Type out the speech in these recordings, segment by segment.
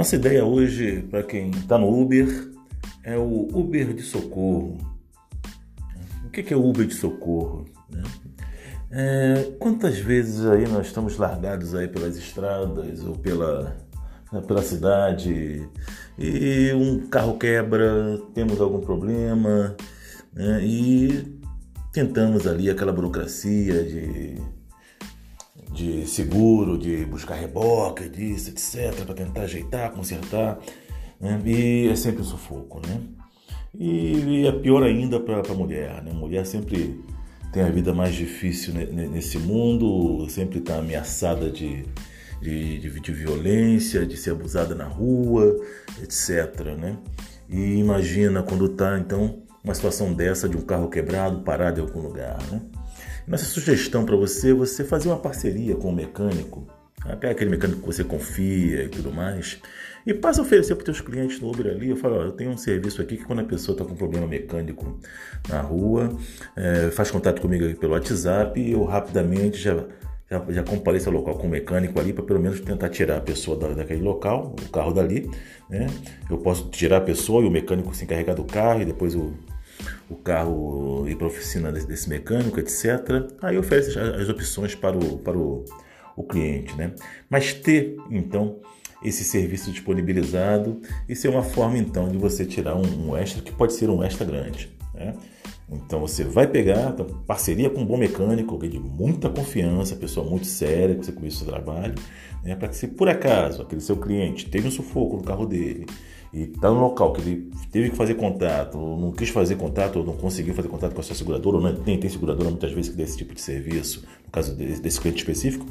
Nossa ideia hoje, para quem está no Uber, é o Uber de socorro. O que é o Uber de socorro? Né? É, quantas vezes aí nós estamos largados aí pelas estradas ou pela, né, pela cidade e um carro quebra, temos algum problema né, e tentamos ali aquela burocracia de, de seguro, de buscar reboque, disso, etc, para tentar ajeitar, consertar né, e é sempre um sufoco, né? E, é pior ainda para a mulher, né? Mulher sempre tem a vida mais difícil nesse mundo, sempre está ameaçada de, de, de, de, violência, de ser abusada na rua, etc. Né? E imagina quando está, então, uma situação dessa de um carro quebrado, parado em algum lugar. Né? Nossa sugestão para você é você fazer uma parceria com o mecânico, até aquele mecânico que você confia e tudo mais, e passa a oferecer para os seus clientes no Uber ali. Eu falo, ó, eu tenho um serviço aqui que quando a pessoa está com problema mecânico na rua, é, faz contato comigo pelo WhatsApp e eu rapidamente já, já, já compareço ao local com o mecânico ali para pelo menos tentar tirar a pessoa da, daquele local, o carro dali. Né? Eu posso tirar a pessoa e o mecânico se encarregar do carro e depois o, o carro ir para a oficina desse, desse, mecânico, etc. Aí oferece as, opções para o, para o, o cliente. Né? Mas ter, então, esse serviço disponibilizado. Isso é uma forma então de você tirar um, um extra que pode ser um extra grande. Né? Então você vai pegar então, parceria com um bom mecânico, alguém de muita confiança, pessoa muito séria, que você conhece o seu trabalho, né? para que se por acaso aquele seu cliente teve um sufoco no carro dele e está no local que ele teve que fazer contato, ou não quis fazer contato, ou não conseguiu fazer contato com a sua seguradora, ou nem tem seguradora muitas vezes que dê esse tipo de serviço, no caso desse, desse cliente específico,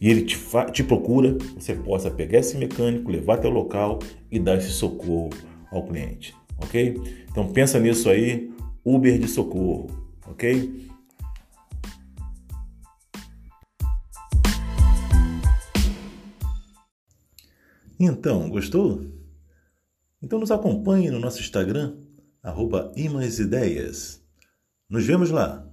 e ele te, te procura, você possa pegar esse mecânico, levar até o local e dar esse socorro ao cliente, ok? Então pensa nisso aí, Uber de socorro, ok? Então, gostou? Então nos acompanhe no nosso Instagram, arroba Nos vemos lá!